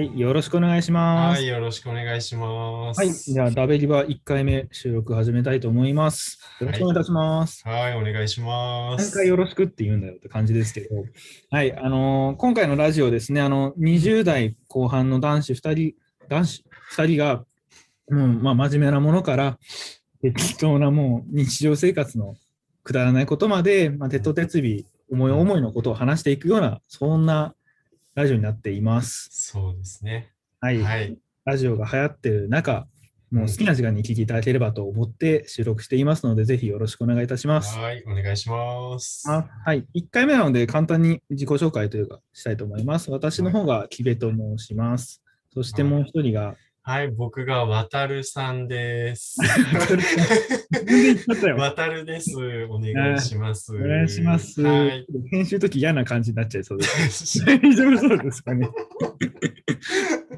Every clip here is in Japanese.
はい、よろしくお願いします。はい、よろしくお願いします。はい、じゃあ、ダベリバ1回目収録始めたいと思います。よろしくお願いいたします。はい、お願いします。何回よろしくって言うんだよって感じですけど、はい、あのー今回のラジオですね、あの、20代後半の男子2人、男子2人が、もう、まあ、真面目なものから、適当なもう日常生活のくだらないことまで、まあ、鉄頭鉄尾、思い思いのことを話していくような、そんなラジオになっています。そうですね。はい。はい。ラジオが流行ってる中、もう好きな時間に聞いていただければと思って収録していますので、ぜひよろしくお願いいたします。はい、お願いします。あはい、1回目なので簡単に自己紹介というかしたいと思います。私の方が木部と申します。そしてもう一人が、はい、僕が渡るさん です。渡るです。お願いします。お願いします。はい。編集時嫌な感じになっちゃい そうです。大丈夫そうですかね。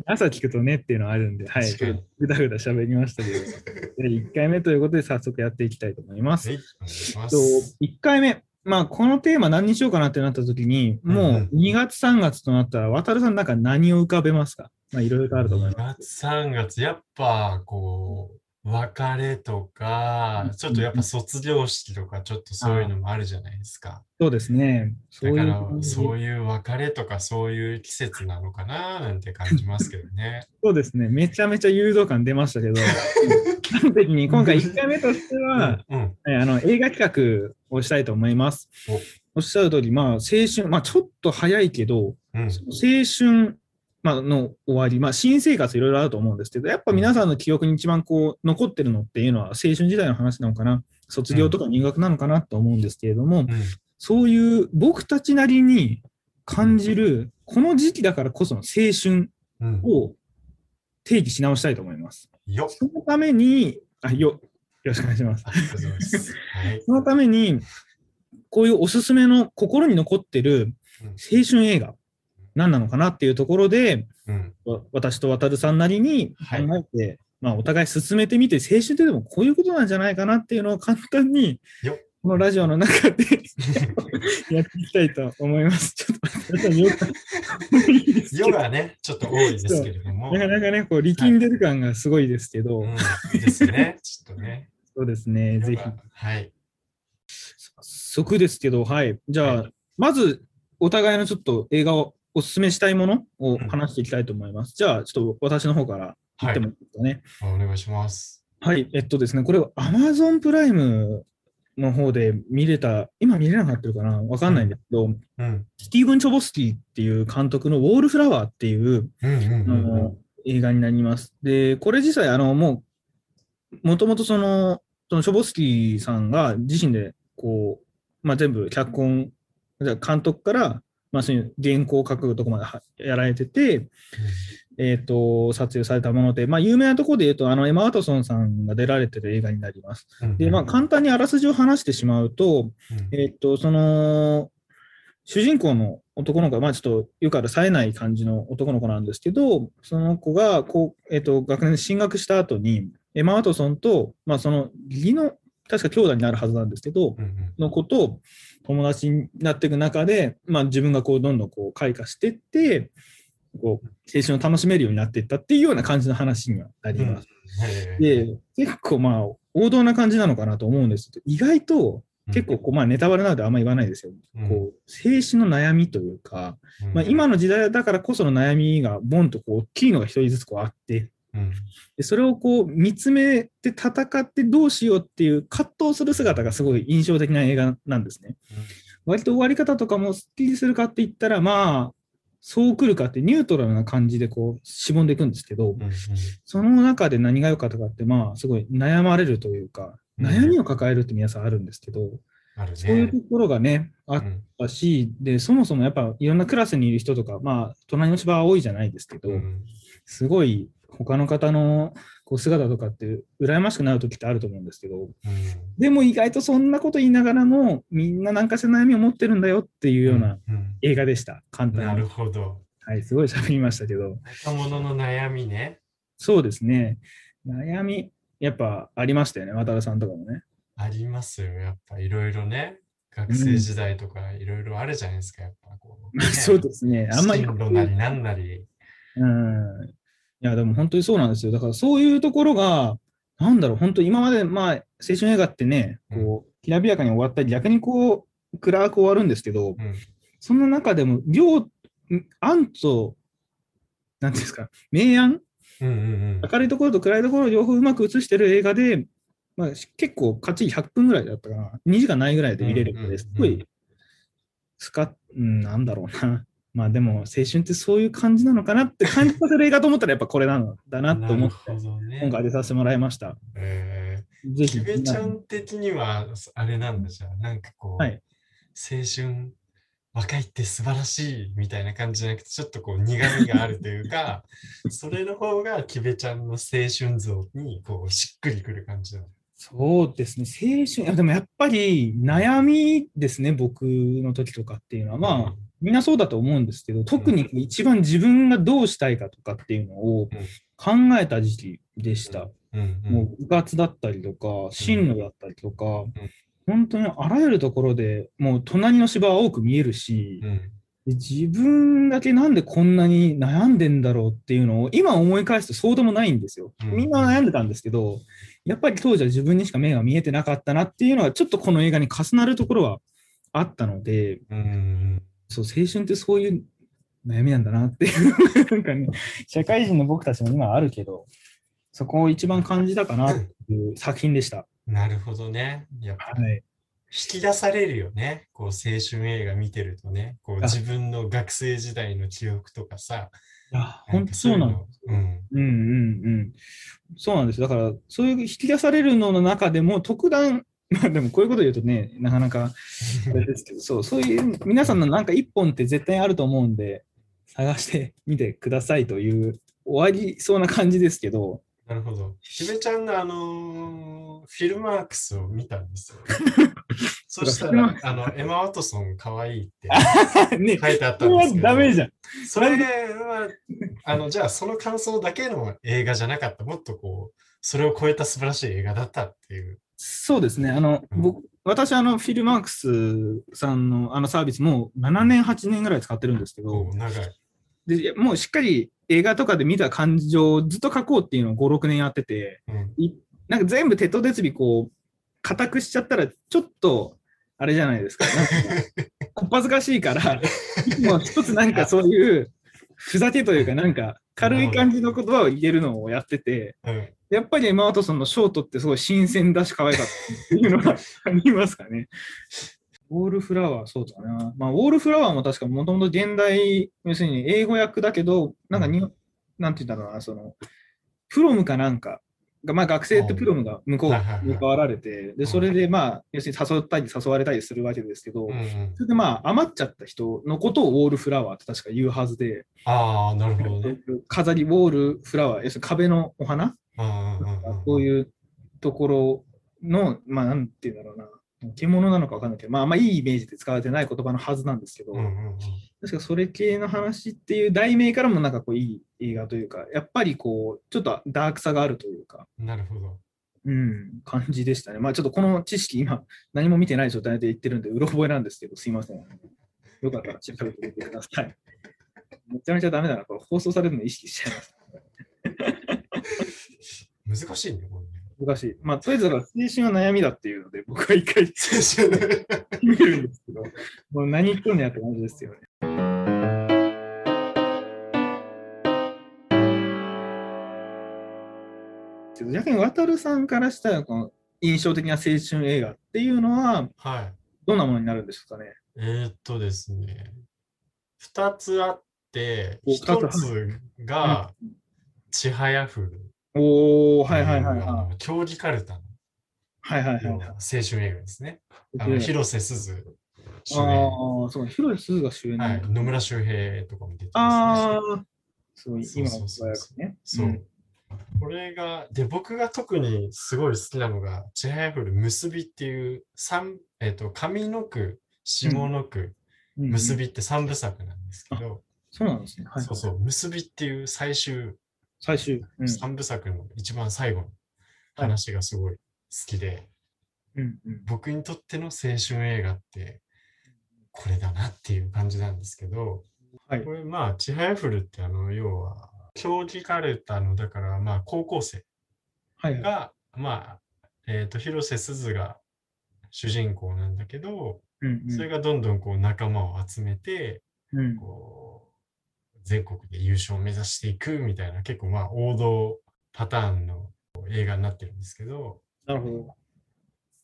朝聞くとねっていうのはあるんで、はい。ぐだぐだ喋りましたけど、1回目ということで早速やっていきたいと思います。はい、お願いしまとす。1回目、まあ、このテーマ何にしようかなってなった時に、もう2月3月となったら、渡るさんなんか何を浮かべますかまあ、いろいろとあると思い2ます。月、3月、やっぱ、こう、別れとか、ちょっとやっぱ卒業式とか、ちょっとそういうのもあるじゃないですか。そうですね。だから、そういう別れとか、そういう季節なのかななんて感じますけどね。そうですね。めちゃめちゃ誘導感出ましたけど、端的に今回1回目としては、うん、うん。はいあの映画企画をしたいと思います。おっしゃる通り、まあ、青春、まあ、ちょっと早いけど、うん、青春、まあ、の終わり、まあ、新生活いろいろあると思うんですけど、やっぱ皆さんの記憶に一番こう残ってるのっていうのは青春時代の話なのかな、卒業とか入学なのかなと思うんですけれども、うん。そういう僕たちなりに感じる、この時期だからこその青春うん。を定義し直したいと思います。よっ。そのために、あよよろしくお願いします。そのために、こういうおすすめの心に残ってる青春映画、何なのかなっていうところで、うん。わ私と渡さんなりに考はいえて、まあ、お互い進めてみて、青春ってでもこういうことなんじゃないかなっていうのを簡単にこのラジオの中で やっていきたいと思います。ちょっと待ってくださいよいいですけど夜がね、ちょっと多いですけれども。なかなかね、こう力んでる感がすごいですけど、うん、ですね。ちょっとね。そうですね、ぜひ。はい。早速ですけど、はい。じゃあ、はまず、お互いのちょっと映画をおすすめしたいものを話していきたいと思います。じゃあ、ちょっと私の方から言ってもいいですかね？お願いします。はい、えっとですね、これ、Amazon プライムの方で見れた、今見れなかったるかな？わかんないんですけど、うん。スティーブン・チョボスキーっていう監督のウォールフラワーっていう、映画になります。で、これ自体、あの、もう、もともとその、そのチョボスキーさんが自身で、こう、まあ、全部脚本、じゃあ監督から、まあ、そういう原稿を書くとこまではやられてて、えっ、と、撮影されたもので、まあ、有名なところで言うと、あの、エマ・ワトソンさんが出られてる映画になります。うん。で、まあ、簡単にあらすじを話してしまうと、うん。えっと、その、主人公の男の子が、まあちょっとよくある冴えない感じの男の子なんですけど、その子が、こう、えっと、学年で進学した後に、エマ・ワトソンと、まあその義理の、確か兄弟になるはずなんですけど、うんうん。の子と友達になっていく中で、まあ自分がこう、どんどんこう、開花していって、こう、青春を楽しめるようになっていったっていうような感じの話にはなります。へー。で、結構まあ、王道な感じなのかなと思うんですけど、意外と、結構こう、まあ、ネタバレなのであんまり言わないですよ。うん。こう、青春の悩みというか、うん。まあ、今の時代だからこその悩みがボンとこう大きいのが一人ずつこうあって、うん。でそれをこう見つめて戦ってどうしようっていう葛藤する姿がすごい印象的な映画なんですね。割と終わり方とかもすっきりするかって言ったら、まあ、そう来るかってニュートラルな感じでこうしぼんでいくんですけど、うんうん。その中で何が良かったかって、まあ、すごい悩まれるというか、うん。悩みを抱えるって皆さんあるんですけど、ね。そういうところがね、あっうん。たし、で、そもそもやっぱいろんなクラスにいる人とか、まあ、隣の芝は多いじゃないですけど、うん。すごい他の方のこう姿とかって羨ましくなる時ってあると思うんですけど、うんでも意外とそんなこと言いながらも、みんな何かしら悩みを持ってるんだよっていうようなうん映画でした。簡単に。なるほど。はい、すごい喋りましたけど。若者の悩みね。そうですね。悩み、やっぱありましたよね、渡田さんとかもね。ありますよ。やっぱいろいろね。学生時代とかいろいろあるじゃないですか。やっぱこう、ね そうですね。あんまり進路なりなんなり。うん。いや、でも本当にそうなんですよ。だからそういうところが、なんだろう、本当今まで、まあ、青春映画ってね、こう、きらびやかに終わったり、逆にこう、暗く終わるんですけど、うん。その中でも、両、暗と、なんていうんですか、明暗うんうん明るいところと暗いところを両方うまく映してる映画で、まあ、し結構、かっちり100分ぐらいだったかな。2時間ないぐらいで見れるので、うんうんうんすごい、スカうん、なんだろうな。まあでも、青春ってそういう感じなのかなって感じさせる映画と思ったら、やっぱこれなのだう。なんと思って、ね。今回当てさせてもらいました。えー、ぜひ。キベちゃん的には、あれなんだじゃあ、なんかこう、はい青春、若いって素晴らしいみたいな感じじゃなくて、ちょっとこう苦味があるというか、それの方がキベちゃんの青春像にこうしっくりくる感じなの。そうですね、青春、でもやっぱり悩みですね、僕の時とかっていうのは。まあ、みんなそうだと思うんですけど、特に一番自分がどうしたいかとかっていうのを考えた時期でした。うん。うん。もう部活だったりとか、進路だったりとか、本当にあらゆるところでもう隣の芝は多く見えるし、自分だけなんでこんなに悩んでんだろうっていうのを今思い返すとそうでもないんですよ。うんみんな悩んでたんですけど、やっぱり当時は自分にしか目が見えてなかったなっていうのはちょっとこの映画に重なるところはあったので、うんうんそう、青春ってそういう悩みなんだなっていう、なんかね、社会人の僕たちも今あるけど、そこを一番感じたかなっていう作品でした。なるほどね。やっぱりはい。引き出されるよね。こう青春映画見てるとね。こうあ自分の学生時代の記憶とかさ。いや、な本当そうなんの。うん。うんうんうん。そうなんです。だから、そういう引き出されるのの中でも、特段、まあでもこういうこと言うとね、なかなか あれですけど、そう、そういう皆さんのなんか一本って絶対あると思うんで、探してみてくださいという、終わりそうな感じですけど、なるほど。ひべちゃんのあのーフィルマークスを見たんですよ。そしたら、あの、エマ・ワトソンかわいいって ね、書いてあったんですけど。ダメじゃん。それは、あの、じゃあその感想だけの映画じゃなかった。もっとこう、それを超えた素晴らしい映画だったっていう。そうですね。あの、うん僕、私、あの、フィルマークスさんのあのサービスもう7年、8年ぐらい使ってるんですけど、長い。でもうしっかり映画とかで見た感情をずっと書こうっていうのを5、6年やってて、うん。いなんか全部手と手尾こう、固くしちゃったら、ちょっと、あれじゃないですか。なんか こっぱずかしいから、もう一つなんかそういう、ふざけというか、なんか軽い感じの言葉を言えるのをやってて、うんやっぱりエマ・ワトソンのショートってすごい新鮮だし可愛かったっていうのがありますかね。ウォールフラワー、そうだな。まあ、ウォールフラワーも確かもともと現代、要するに英語訳だけど、なんかに、なんて言うんだろうな、その、プロムかなんか。が、まあ学生ってプロムが向こうはいはいはい。に変わられて、で、それでまあ、要するに誘ったり誘われたりするわけですけど、うんうん。それでまあ、余っちゃった人のことをウォールフラワーって確か言うはずで、ああ、なるほどね。飾り、ウォールフラワー、要するに壁のお花？うんういうところの、まあ、なんていうんだろうな、獣なのかわかんないけど、まあ、あんまいいイメージで使われてない言葉のはずなんですけど、うんうんうん確かそれ系の話っていう題名からもなんかこういい映画というか、やっぱりこう、ちょっとダークさがあるというか、なるほど。うん、感じでしたね。まあちょっとこの知識今何も見てない状態で言ってるんで、うろ覚えなんですけど、すいません。よかったら調べてみてください。めちゃめちゃダメだな。これ放送されるの意識しちゃいます。難しいね、これね。難しい。まあ、とりあえずだから青春は悩みだっていうので、僕は一回青春ね見るんですけど、もう何言っとんねやって感じですよね。逆に渡るさんからしたら、この印象的な青春映画っていうのは、はい。どんなものになるんでしょうかね？えーっとですね、二つあって、お一二つつが、ちはやふる。おー、はいはいはいあはの競技カルタのい。はいはいは青春映画ですね。あい。ので広瀬すず主あ演。あ、そう、広瀬すずが主演はい、野村周平とかも出てますね。ああ、すごい、今の子役ね。そう。んこれが、で、僕が特にすごい好きなのが、ちはやふる結びっていう、三えっ、と、上の句、下の句、うん結びって三部作なんですけど、そうなんですね。はい。そうそう、結びっていう最終最終。うん三部作の一番最後の話がすごい好きで、うんうん僕にとっての青春映画ってこれだなっていう感じなんですけど、はいこ。れまあ、ちはやふるってあの、要は、競技カルタの、だからまあ、高校生はい。が、まあ、えっ、と、広瀬すずが主人公なんだけど、うんそれがどんどんこう仲間を集めて、うん。こう、全国で優勝を目指していくみたいな、結構まあ、王道パターンの映画になってるんですけど、なるほど。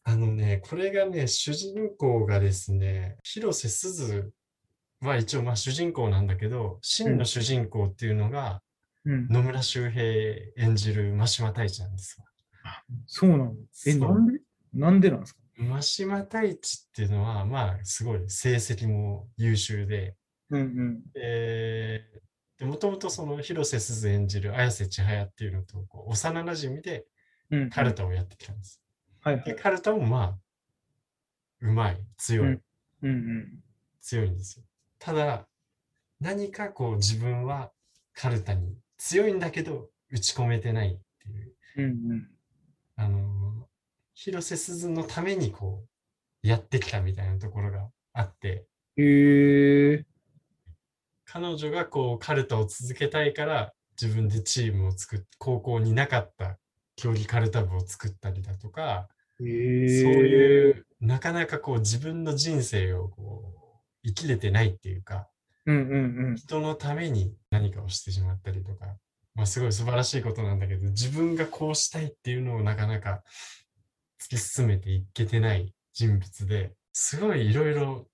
あのね、これがね、主人公がですね、広瀬すずは一応まあ主人公なんだけど、真の主人公っていうのがうん。野村周平演じる真島太一なんですよ。そうなの。え、なんでなんでなんですか？真島太一っていうのは、まあ、すごい成績も優秀で、うんうん。えー、でもともとその広瀬すず演じる綾瀬千早っていうのとこう幼馴染でうん。カルタをやってきたんです。で、はいはい。カルタもまあ、うまい、強い、うんうんうん。強いんですよ。ただ、何かこう自分はカルタに強いんだけど打ち込めてないっていう、うんうん。あのー広瀬すずのためにこうやってきたみたいなところがあって、へえ。彼女がこうカルタを続けたいから自分でチームを作って、高校になかった競技カルタ部を作ったりだとか、へえ。そういう、なかなかこう自分の人生をこう生きれてないっていうか、うんうんうん。人のために何かをしてしまったりとか、まあすごい素晴らしいことなんだけど、自分がこうしたいっていうのをなかなか突き進めていけてない人物で、すごいいろいろ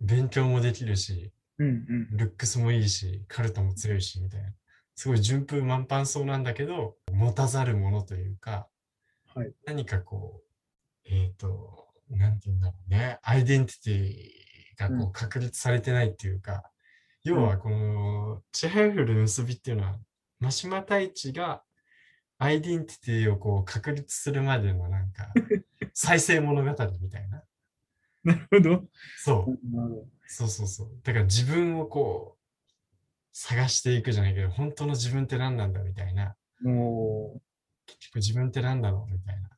勉強もできるし、うんうん。ルックスもいいし、カルタも強いし、みたいな。すごい順風満帆そうなんだけど、持たざるものというか、はい何かこう、えっ、と、なんて言うんだろうね、アイデンティティがこうう確立されてないっていうか、要はこの、ちはやふる結びっていうのは、真島太一がアイデンティティをこう確立するまでのなんか、再生物語みたいな。なるほど。そう。そうそうそう。だから自分をこう、探していくじゃないけど、本当の自分って何なんだみたいな。も結局自分って何だろうみたいな。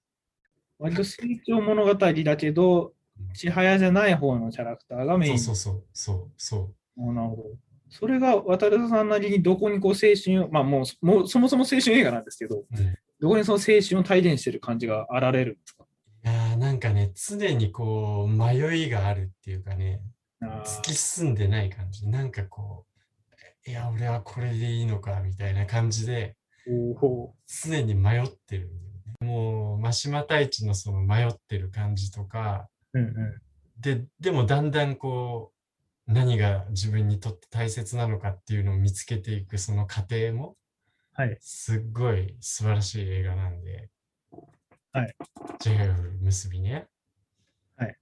う、割と成長物語だけど、千早じゃない方のキャラクターがメイン。そうそうそう、そう、なるほど。それが渡辺さんなりにどこにこう青春を、まあもうもうそもそも青春映画なんですけど、う。うん、いどこにその青春を体現してる感じがあられるんですか？やーなんかね、常にこう、迷いがあるっていうかね、あ突き進んでない感じ。なんかこう、いや、俺はこれでいいのかみたいな感じで、常に迷ってるね。もう、真島太一のその迷ってる感じとか、う。うんうで、でもだんだんこう、何が自分にとって大切なのかっていうのを見つけていくその過程も、はい。すっごい素晴らしい映画なんで、はい。JF 結びね。はい。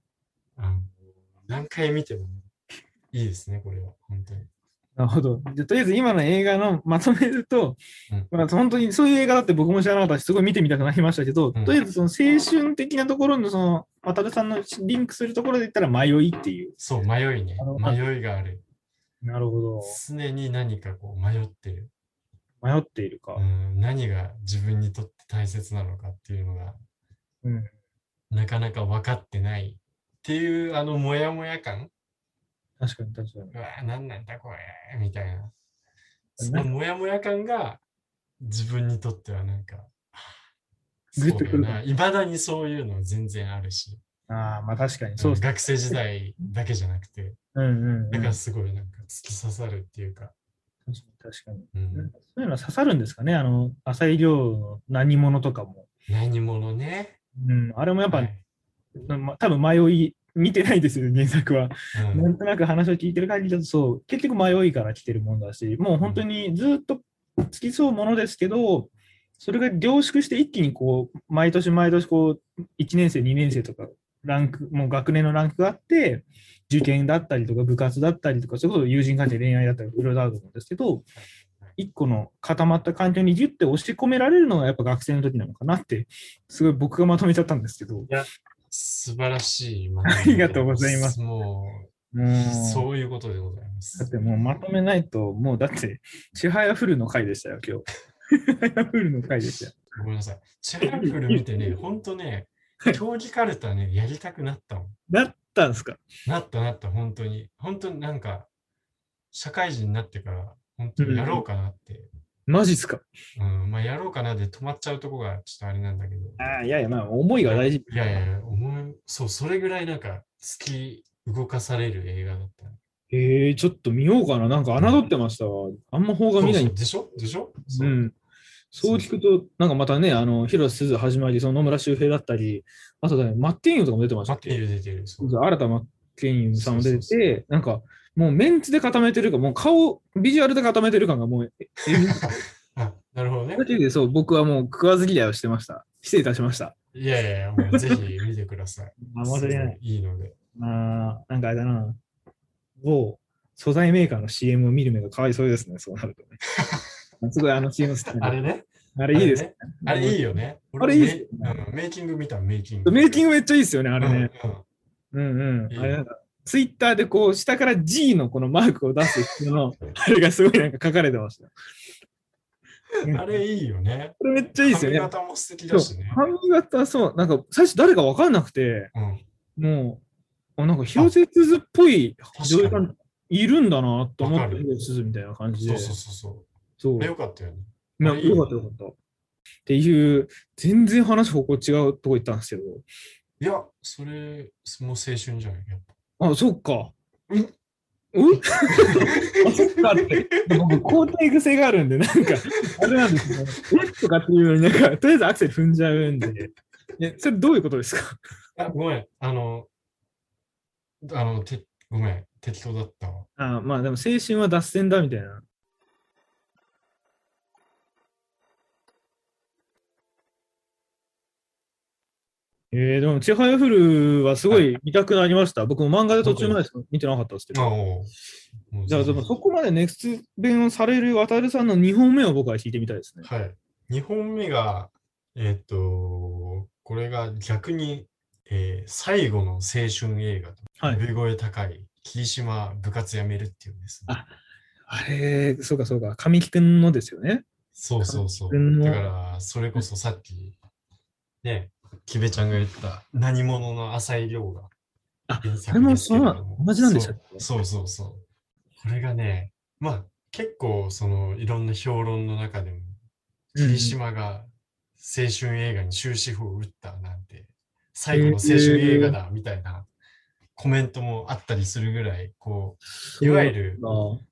あの何回見てもいいですね、これは、本当に。なるほど。でとりあえず今の映画のまとめると、うんまあ、本当にそういう映画だって僕も知らなかったし、すごい見てみたくなりましたけど、うんとりあえずその青春的なところのその渡辺さんのリンクするところで言ったら迷いっていう。そう、迷いね。迷いがある。なるほど。常に何かこう迷ってる。迷っているか。うん、何が自分にとって大切なのかっていうのが、うん。なかなか分かってないっていう、あの、モヤモヤ感？確かに確かに。うわー、なんなんだこれみたいな。そなのモヤモヤ感が自分にとってはなんか、グッとくるいまだにそういうの全然あるし、ああ、まあ確かに。そうです。学生時代だけじゃなくて、うんうん、うん。だからすごいなんか突き刺さるっていうか、に確かに。うん、そういうのは刺さるんですかね？あの、浅井亮の何者とかも。何者ね？うん。あれもやっぱ、はいま多分迷い、見てないですよ、原作は。うん。なんとなく話を聞いてる限りだと、そう、結局迷いから来てるもんだし、もう本当にずっとつきそうものですけど、それが凝縮して一気にこう、毎年毎年こう、1年生、2年生とか、ランク、もう学年のランクがあって、受験だったりとか、部活だったりとか、それこそ友人関係、恋愛だったり、いろいろあると思うんですけど、一個の固まった環境にギュッて押し込められるのがやっぱ学生の時なのかなって、すごい僕がまとめちゃったんですけど、素晴らしい。ありがとうございますももう、う、そういうことでございます。だってもうまとめないと、もうだって、ちはやふるの回でしたよ、今日。ちはやふるの回でしたよ。ごめんなさい。チャラフル見てね、ほんとね、競技カルタね、やりたくなったもん。だったんですか？なったなった、本当に。本当になんか、社会人になってから、本当にやろうかなって、マジっすか？うん、まあ、やろうかなで止まっちゃうとこがちょっとあれなんだけど。ああ、いやいや、まあ、思いが大事。いやいやいや、思い、そう、それぐらいなんか、突き動かされる映画だった。ええちょっと見ようかな。なんか侮ってましたわ。あんま邦画見ない。そうそうでしょ？でしょ？そうう。ん。そう聞くと、なんかまたね、あの、広瀬すず始まり、その野村周平だったり、あとね、マッケンユーとかも出てましたっけ？待っている出てる。そうそう新田真剣佑さんも出てそうそうて、なんか、もうメンツで固めてるか、もう顔、ビジュアルで固めてる感がもう、なるほどねだ。けで、そう、僕はもう食わず嫌いをしてました。失礼いたしました。いやいやいや、もうぜひ見てください。あ、ない。いいいので。まあ、なんかあれだな。某素材メーカーの CM を見る目がかわいそうですね、そうなるとね。すごいあの CM 好きあれね？あれいいですね。あれいいよね。あれいいですよ俺メイキング見た、メイキング。メイキングめっちゃいいですよね、あれね。うんうんうんうん。あれなんか、ツイッターでこう、下から G のこのマークを出す人の、あれがすごいなんか書かれてました。あれいいよね。これめっちゃいいですよね。髪型も素敵だしね。髪型、そう、なんか最初誰か分かんなくて、うん。もう、あなんか広瀬すずっぽい女優さんいるんだなと思って、広瀬すずみたいな感じで。そうそうそうそう。そうよかったよね。まあ、よかったよかった。っていう、全然話方向違うとこ行ったんですけど。いや、それ、もう青春じゃないやっぱ。あ、そっか。うんうんあ、そっかって。僕、肯定癖があるんで、なんか、あれなんですね。え？とかっていうのになんか、とりあえずアクセル踏んじゃうんで。え、それどういうことですか？あ、ごめん。あの、あの、てごめん。適当だったわ。あまあ、でも青春は脱線だみたいな。えー、でも、ちはやふるはすごい見たくなりました。僕も漫画で途中までしか見てなかったんですけど。じゃあ、そこまでネクスト弁をされる渡るさんの2本目を僕は聞いてみたいですね。はい。2本目が、えっ、と、これが逆に、えー最後の青春映画と、はい。呼び声高い、霧島部活やめるっていうんです、ね。ああれ、そうかそうか、神木くんのですよね。そうそうそう。うんだから、それこそさっき、ね、キベちゃんが言った何者の浅井亮があ原それもそう同じなんでしたそうそうそう。これがね、まあ結構そのいろんな評論の中でも、うん。霧島が青春映画に終止符を打ったなんて、最後の青春映画だみたいなコメントもあったりするぐらい、こう、いわゆる、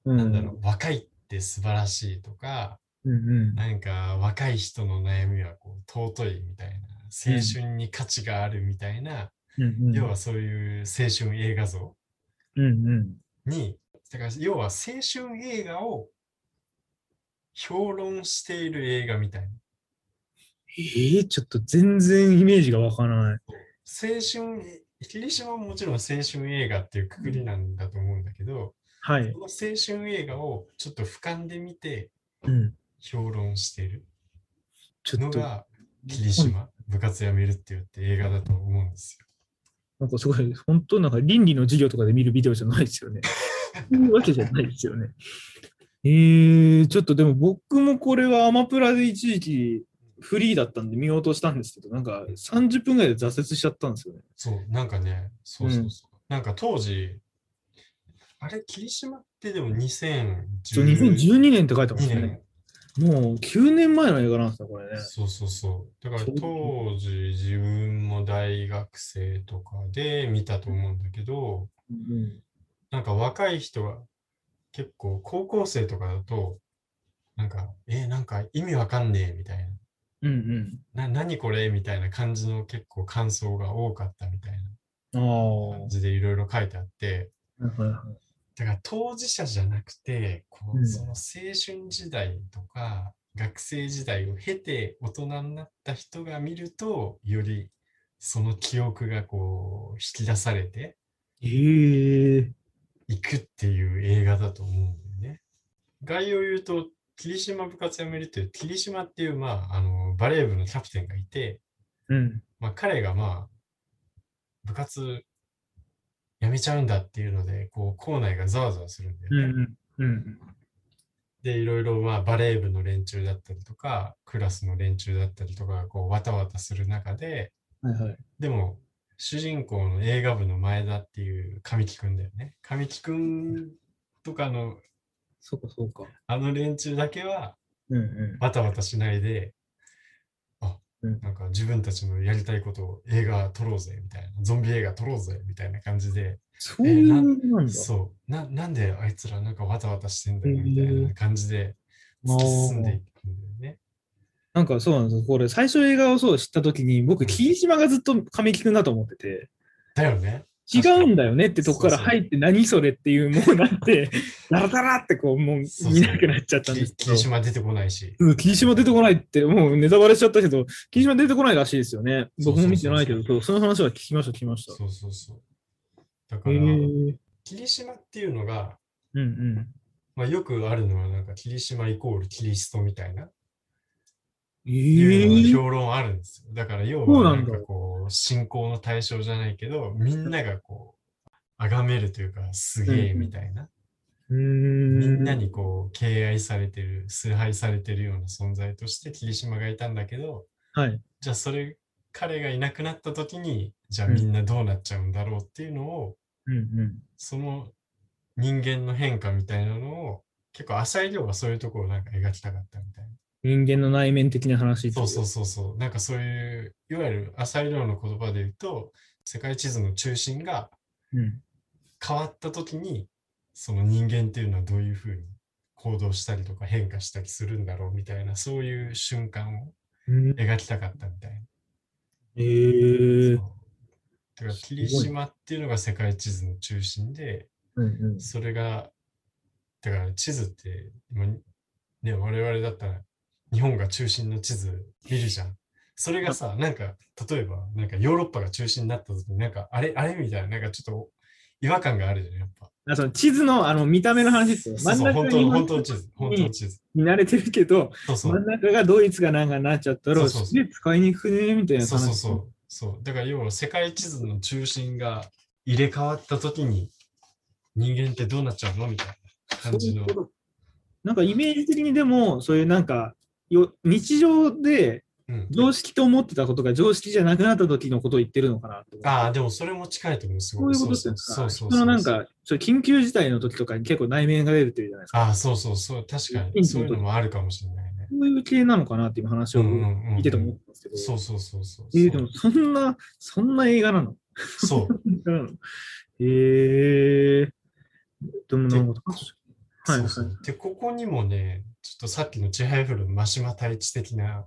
う、なんだろう、若いって素晴らしいとか、うんうん。なんか若い人の悩みはこう尊いみたいな、青春に価値があるみたいな、うんうん要はそういう青春映画像うんうん。に、だから要は青春映画を評論している映画みたいな。えー、ちょっと全然イメージがわからない。青春、霧島ももちろん青春映画っていうくくりなんだと思うんだけど、はいそ。の青春映画をちょっと俯瞰で見てうん。評論しているちょっと、のが霧島、部活やめるって言って映画だと思うんですよ。なんかすごい、本当なんか倫理の授業とかで見るビデオじゃないですよね。そういうわけじゃないですよね。えー、ちょっとでも僕もこれはアマプラで一時期フリーだったんで見ようとしたんですけど、なんか30分ぐらいで挫折しちゃったんですよね。そう、なんかね、そうそうそう。なんか当時、あれ、霧島ってでも2012そう2012年って書いてます年ね。もう9年前の映画なんですね、これね。そうそうそう。だから当時自分も大学生とかで見たと思うんだけど、うんなんか若い人が結構高校生とかだと、なんか、え、なんか意味わかんねえみたいうんうん。な。な、何これみたいな感じの結構感想が多かったみたい。なは感じでいろいろ書いてあって、だから当事者じゃなくて、こううんその青春時代とか学生時代を経て大人になった人が見ると、よりその記憶がこう引き出されてええいくっていう映画だと思うんだよね。概要を言うと、霧島部活やめるっていう、霧島っていう、まあ、あのバレー部のキャプテンがいて、うん。まあ、彼がまあ、部活やめちゃうんだっていうので、こう、校内がざわざわするんだよね。うんうん。うん。で、いろいろまあバレー部の連中だったりとか、クラスの連中だったりとかがこうわたわたする中で、はいはい。でも主人公の映画部の前田っていう神木くんだよね。神木くんとかのそうか、そうか。あの連中だけはうんうバタバタしないで、なんか自分たちのやりたいことを映画撮ろうぜみたいな、ゾンビ映画撮ろうぜみたいな感じで、そういうのなんだ。そうな、なんであいつらなんかバタバタしてんだよみたいな感じで突き進んでいくんだよね。なんかそうなんですよ。これ、最初映画をそう知ったときに、僕、霧島がずっと神木くんだと思ってて、だよね。違うんだよねってとこから入って、何それっていう、もうなって、ダラダラってこう、もう見なくなっちゃったんですけどき霧。島出てこないし。うん霧島出てこないって、もうネタバレしちゃったけど、霧島出てこないらしいですよね。僕も見てないけど、その話は聞きました、聞きました。そうそうそう。だかへら、ー霧島っていうのが、うんうん。まあ、よくあるのは、なんか霧島イコールキリストみたいな、えいうー、評論あるんですよ。だから要はなんんかこう、信仰の対象じゃないけど、みんながこう、崇めるというか、すげえみたいな。うーんみんなにこう、敬愛されてる、崇拝されてるような存在として霧島がいたんだけど、はい。じゃあそれ、彼がいなくなった時に、じゃあみんなどうなっちゃうんだろうっていうのを、うんうん。その人間の変化みたいなのを、結構浅井亮はそういうところをなんか描きたかったみたいな。人間の内面的な話そうそうそうそう。なんかそういう、いわゆる浅井亮の言葉で言うと、世界地図の中心がう。うん。変わった時に、その人間っていうのはどういうふうに行動したりとか変化したりするんだろうみたいな、そういう瞬間をうん、描きたかったみたいな。えーそうだから霧島っていうのが世界地図の中心で、うんうん。それが、だから地図って、今ね、我々だったら日本が中心の地図見るじゃん。それがさ、なんか、例えば、なんかヨーロッパが中心になった時に、なんか、あれ、あれみたいな、なんかちょっと違和感があるじゃん、やっぱ。あその地図のあの見た目の話ですよ。そうそう、本当の、本当の地図図、本当の地図。に慣れてるけど、そうそう真ん。中がドイツがなんかなっちゃったら、そうそうそう使いにくくねみたいな話。そうそうそう。そう。だから要は世界地図の中心が入れ替わった時に人間ってどうなっちゃうの？みたいな感じのなんかイメージ的にでも、そういうなんか、よ日常でうん、常識と思ってたことが常識じゃなくなった時のことを言ってるのかなとああ、でもそれも近いと思う。すごい。そういうことですかそうそうなんか、緊急事態の時とかに結構内面が出るっていうじゃないですか。ああ、そうそうそう。確かに。そういうのもあるかもしれないね。そういう系なのかなっていう話を見てて思ったんですけど。そうそうそうそう。えーでもそんな、そんな映画なの？そう。うんえー、でもなんか、はいそうそうで、ここにもね、ちょっとさっきのチハイフル真島太一的な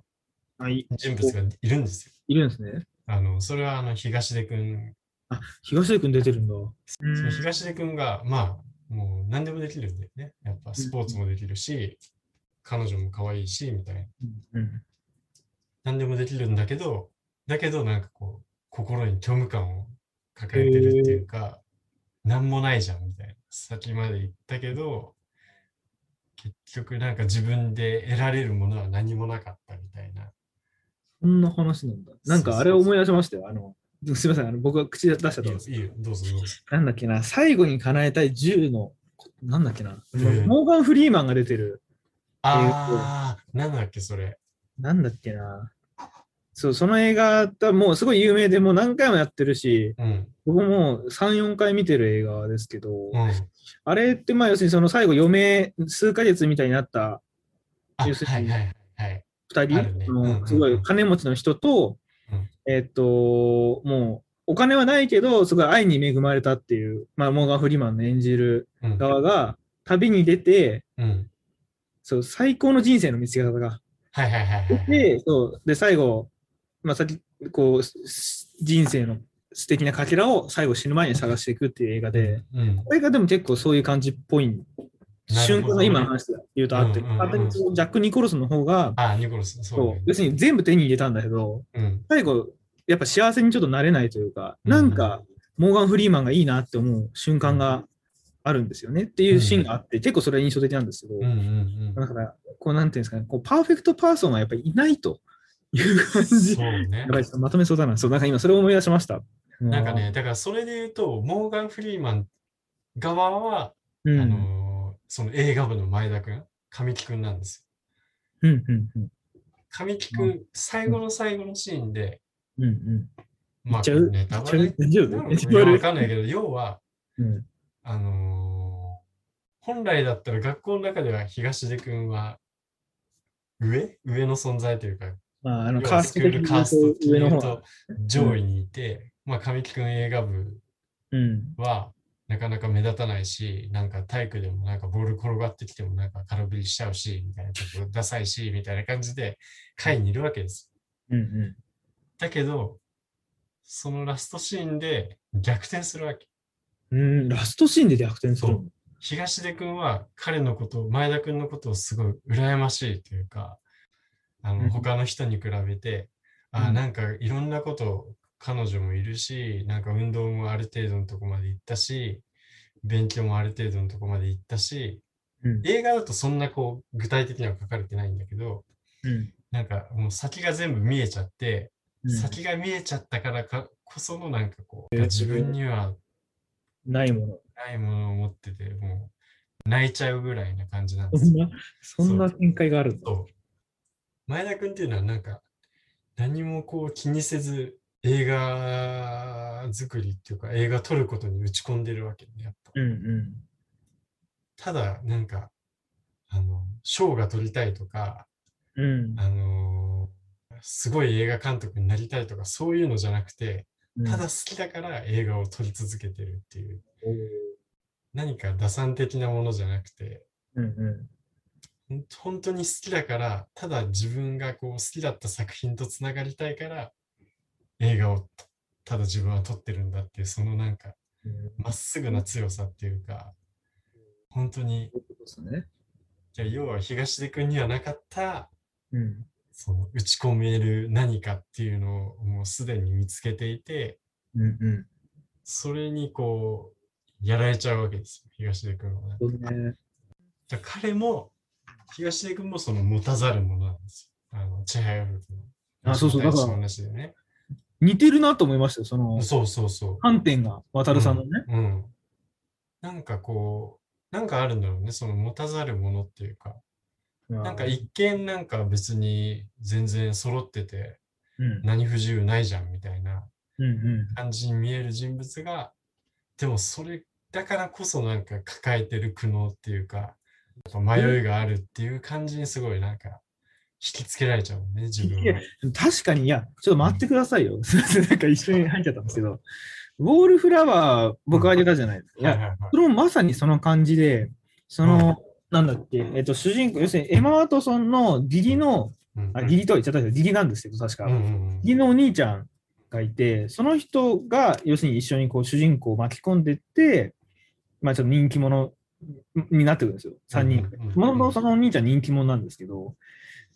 はい、人物がいるんですよ。いるんですね。あの、それはあの、東出くん。あ、東出君出てるんだ。その東出くんが、まあ、もう何でもできるんだよね。やっぱスポーツもできるし、彼女も可愛いし、みたいな。うんうん何でもできるんだけど、だけどなんかこう、心に虚無感を抱えてるっていうか、なんもないじゃんみたいな。先まで言ったけど、結局なんか自分で得られるものは何もなかったみたいな。そんな話なんだ。なんかあれを思い出しましたよ。あの、すみません、あの僕が口で出しちゃったんですいいよ、いいよ、どうぞどうぞ。なんだっけな、最後に叶えたい10の、なんだっけな、うんモーガン・フリーマンが出てる、あー、なんだっけ、それ。なんだっけな。そう、その映画ってもうすごい有名で、もう何回もやってるし、うん、僕も3、4回見てる映画ですけど、うん。あれって、まあ、要するにその最後、余命数ヶ月みたいになったあ、要するにはいはいはい。2人、ねあのすごい金持ちの人と、うんえっと、もう、お金はないけど、すごい愛に恵まれたっていう、まあ、モーガン・フリーマンの演じるうん、側が、旅に出て、うん。そう、最高の人生の見つけ方が。はいはいはいはい。で、そう、で、最後、まあ、先、こう、す人生の素敵なかけらを最後死ぬ前に探していくっていう映画で、うん、これがでも結構そういう感じっぽい瞬間が今の話で言うとあって、うんうんうんジャック・ニコルソンの方が、あ、ニコルス、そうそう。要するに全部手に入れたんだけど、うん、最後、やっぱ幸せにちょっとなれないというか、うん。なんか、モーガン・フリーマンがいいなって思う瞬間があるんですよねっていうシーンがあって、結構それは印象的なんですけど、うん、うん、だから、こうなんていうんですかね、こうパーフェクトパーソンがやっぱりいないという感うん。じ。そうねや。ばいまとめそうだな。そう、なんか今それを思い出しました。なんかね、だからそれで言うと、モーガン・フリーマン側は、うん、あのーその映画部の前田君、神木君なんですよ。うん、うん、うん。神木君、最後の最後のシーンで、うん、うん。まあ、ちゃう？ネタバレ？言っちゃう？大丈夫？なのネタバレいやわかんないけど、要は、うん、あのー本来だったら学校の中では東出くんは上？上の存在というか、まあ、あの、カースクールカースト上の方上位にいて、まあ神木くん映画部うん。はなかなか目立たないし、なんか体育でもなんかボール転がってきてもなんか空振りしちゃうし、みたいな、ちょっとダサいし、みたいな感じで会にいるわけです。うんうだけど、そのラストシーンで逆転するわけ。ん。うん、ラストシーンで逆転するの？東出くんは彼のことを、前田くんのことをすごい羨ましいというか、あうんの他の人に比べて、あうんなんかいろんなこと彼女もいるし、なんか運動もある程度のとこまで行ったし、勉強もある程度のとこまで行ったし、うん。映画だとそんなこう具体的には書かれてないんだけど、うん。なんかもう先が全部見えちゃって、うん先が見えちゃったからかこそのなんかこう、自分にはないもの。ないものを持ってて、もう泣いちゃうぐらいな感じなんですよ。そんな、展開があるんだ。そう前田君っていうのはなんか何もこう気にせず映画作りっていうか映画撮ることに打ち込んでるわけね、やっぱ。うんうん。ただなんかあの賞が撮りたいとか、うん。あのすごい映画監督になりたいとかそういうのじゃなくて、ただ好きだから映画を撮り続けてるっていう何か打算的なものじゃなくてうんうん。本当に好きだから、ただ自分がこう好きだった作品とつながりたいから、映画をただ自分は撮ってるんだっていう、そのなんか、うんまっすぐな強さっていうか、本当に。じゃあ要は東出君にはなかった、うん。その打ち込める何かっていうのをもうすでに見つけていて、うんうん。それにこう、やられちゃうわけですよ、東出君はね。彼も、東出君もその持たざるものなんですよ。あの、チェハヤフの。あそうそうだから。似てるなと思いましたよ、そのそうそうそう。観点が、渡るさんのね。うん。なんかこう、なんかあるんだろうね、その持たざるものっていうか、なんか一見なんか別に全然揃っててうん何不自由ないじゃんみたいなうんうん感じに見える人物が、でもそれだからこそなんか抱えてる苦悩っていうか、迷いがあるっていう感じにすごいなんか引きつけられちゃうね、自分は。確かに、いや、ちょっと待ってくださいよ。すみません、なんか一緒に入っちゃったんですけど、ウォールフラワー、僕あげたじゃないですか。いや、それもまさにその感じで、その、なんだっけ、えっと、主人公、要するにエマ・ワトソンの義理の、うんあ、義理とは言っちゃったけど、義理なんですけど、確か。義理のお兄ちゃんがいて、その人が、要するに一緒にこう主人公を巻き込んでって、まあちょっと人気者になってくるんですよ、3人。もともとそのお兄ちゃん人気者なんですけど、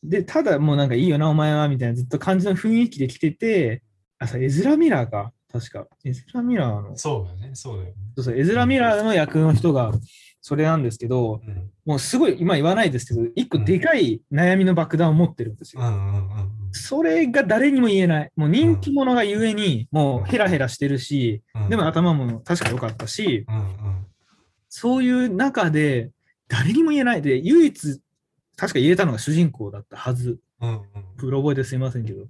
で、ただもうなんかいいよな、お前は、みたいなずっと感じの雰囲気で来てて、あ、さ、エズラ・ミラーか、確か。エズラ・ミラーの、そうだね、そうだよね。そうそう、エズラ・ミラーの役の人が、それなんですけど、うんもうすごい、今言わないですけど、一個でかい悩みの爆弾を持ってるんですよ。それが誰にも言えない。もう人気者がゆえに、もうヘラヘラしてるし、うん。でも頭も確か良かったし、うんうんそういう中で誰にも言えないで、唯一確か言えたのが主人公だったはず。うんうんプロ覚えですいませんけど、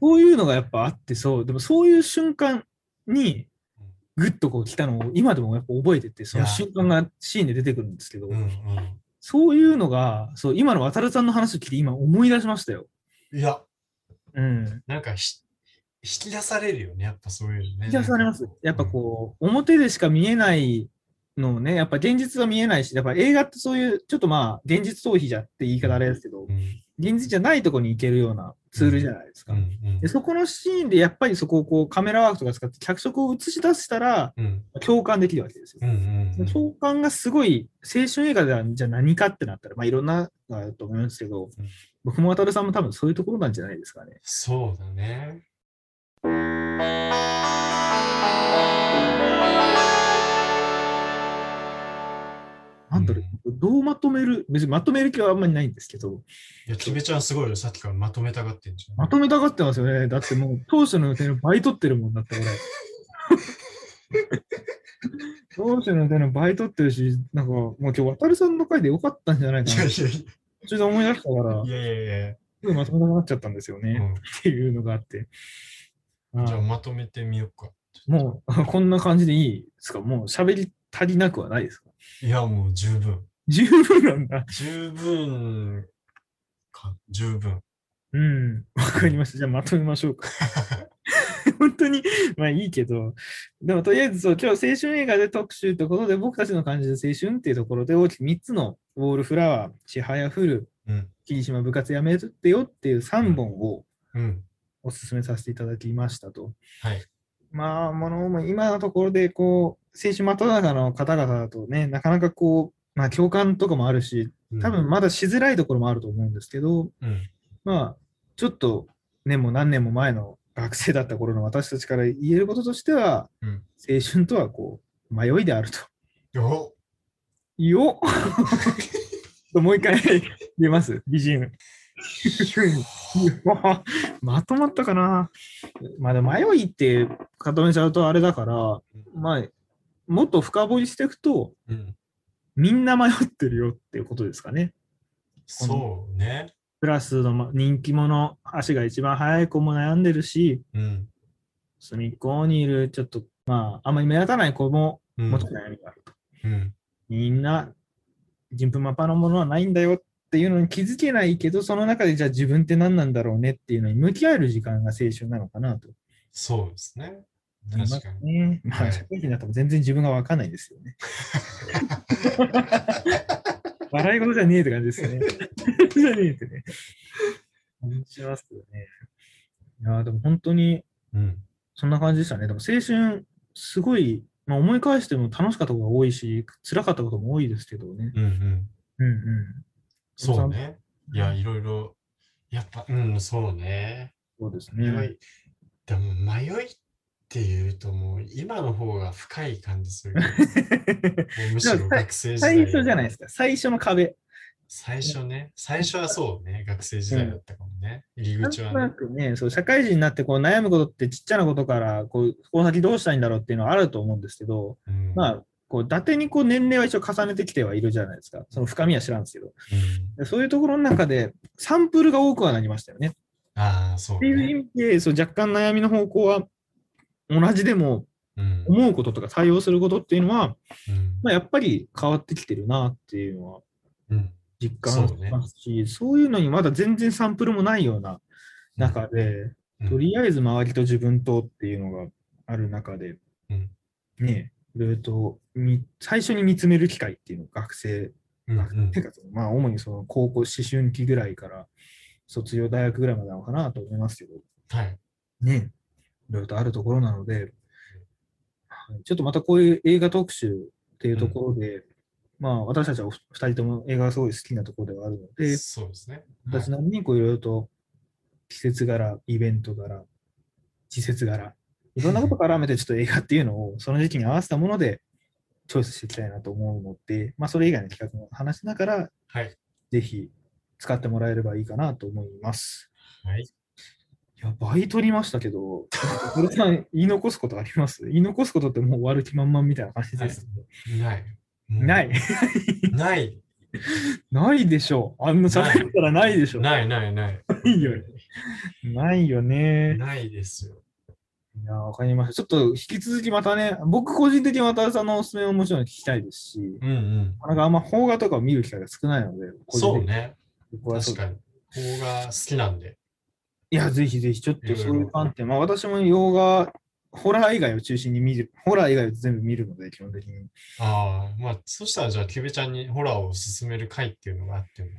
こういうのがやっぱあってそう、でもそういう瞬間にグッとこう来たのを今でもやっぱ覚えてて、その瞬間がシーンで出てくるんですけどう、んそういうのが、そう、今の渡るさんの話を聞いて今思い出しましたよ。うん。いや、うん。なんかひ引き出されるよね、やっぱそういうのね。引き出されます。やっぱこう、表でしか見えないのをね、やっぱ現実が見えないし、やっぱ映画ってそういう、ちょっとまあ、現実逃避じゃって言い方あれですけどう、ん。現実じゃないところに行けるようなツールじゃないですか。うんうんでそこのシーンでやっぱりそこをこうカメラワークとか使って脚色を映し出したらうん共感できるわけですよ。うんうんうん共感がすごい青春映画ではじゃあ何かってなったら、まあ、いろんなのがあると思いますけど、うん僕も渡さんも多分そういうところなんじゃないですかね。そうだね。なんだろう、どうまとめる、別にまとめる気はあんまりないんですけど、いや、キベちゃんすごいよ。さっきからまとめたがってんじゃん。まとめたがってますよね。だってもう当初の予定の倍取ってるもんだって俺。当初の予定の倍取ってるし、なんかもう今日渡さんの回でよかったんじゃないかな。いやい途中で思い出したから、やいやいやいや。すぐまとめなくなっちゃったんですよね。うんっていうのがあって。じゃああまとめてみようか。もうこんな感じでいいですか？もう喋り足りなくはないですか？いや、もう十分。十分なんだ。十分か、十分。うん。わかりました。じゃあまとめましょうか。本当に、まあいいけど、でもとりあえずそう、今日青春映画で特集ということで、僕たちの感じで青春っていうところで大きく3つのウォールフラワー、ちはやふる、うん。霧島部活やめてよっていう3本をうん。お勧めさせていただきましたと。はい。まあ、ものも今のところで、こう、青春真っ只中の方々だとね、なかなかこう、まあ共感とかもあるし、うん多分まだしづらいところもあると思うんですけど、うん。まあ、ちょっとね、もう何年も前の学生だった頃の私たちから言えることとしては、うん青春とはこう、迷いであると。およっ もう一回言えます ?BGM。まとまったかなまあでも迷いって固めちゃうとあれだから、まあ、もっと深掘りしていくと、うん。みんな迷ってるよっていうことですかね。そうね。クラスのま人気者、足が一番速い子も悩んでるし、うん。隅っこにいる、ちょっと、まあ、あんまり目立たない子も、うんもちろん悩みがあると。うん。みんな、人糞マパのものはないんだよっていうのに気づけないけど、その中でじゃあ自分って何なんだろうねっていうのに向き合える時間が青春なのかなとそうですね。確かに。ね。まあ、はい社会人になっても全然自分がわかんないですよね。笑い事じゃねえって感じですよね。じゃねえってね。感じますよね。いやーでも本当にうん。そんな感じでしたね。でも青春、すごい、まあ、思い返しても楽しかったことが多いし、辛かったことも多いですけどね。うんうん。うんうん。そうね。いや、いろいろ、やっぱ、うん、そうね。そうです迷ね。い。でも、迷いっていうと、もう、今の方が深い感じする むしろ学生時代。最初じゃないですか。最初の壁。最初ね。最初はそうね。学生時代だったかもね。入りなんとな口はね。くね、そう社会人になってこう悩むことってちっちゃなことから、こう、この先どうしたいんだろうっていうのはあると思うんですけど、うんまあ、こう、伊達にこう年齢は一応重ねてきてはいるじゃないですか。その深みは知らんですけど。うんでそういうところの中で、サンプルが多くはなりましたよね。ああ、そうっていう意ね。味で、そう若干悩みの方向は同じでも、うん思うこととか対応することっていうのは、うんまあ、やっぱり変わってきてるなっていうのはうん実感しますし、そう,、いうのにまだ全然サンプルもないような中で、うんとりあえず周りと自分とっていうのがある中で、うんねいろいろとみ最初に見つめる機会っていうのを学生、うん学生生活まあ主にその高校、思春期ぐらいから卒業大学ぐらいまでなのかなと思いますけど、はい。ね、いろいろとあるところなので、はい。ちょっとまたこういう映画特集っていうところで、まあ私たちはお二人とも映画がすごい好きなところではあるので、そうですね。私なりにこういろいろと季節柄、イベント柄、季節柄、いろんなこと絡めてちょっと映画っていうのをその時期に合わせたものでチョイスしていきたいなと思うので、まあそれ以外の企画も話しながら、はい。ぜひ使ってもらえればいいかなと思います。はい。いや、倍取りましたけど、これさん言い残すことあります？言い残すことってもう終わる気満々みたいな感じです、ない。もうない。ない。ないでしょう。あんな喋ったらないでしょ。ないないない。ないよねないよね。ないですよ。いや、わかりました。ちょっと引き続きまたね、僕個人的に渡辺さんのおすすめももちろん聞きたいですし、うんうん。なんかあんま邦画とかを見る機会が少ないので、そうね。確かに。邦画好きなんで。いや、ぜひぜひ、ちょっとそういう観点、まあ私も洋画、ホラー以外を中心に見る、ホラー以外を全部見るので、基本的に。ああ、まあ、そしたらじゃあ、キュベちゃんにホラーを勧める回っていうのがあっても。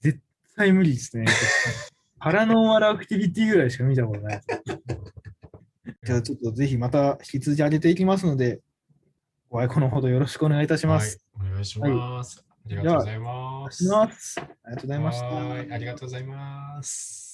絶対無理ですね。パラノーマルアクティビティぐらいしか見たことない。じゃあちょっとぜひまた引き続き上げていきますので、ご愛顧のほどよろしくお願いいたします。はい。お願いします。ありがとうございます。します。ありがとうございました。はいありがとうございます。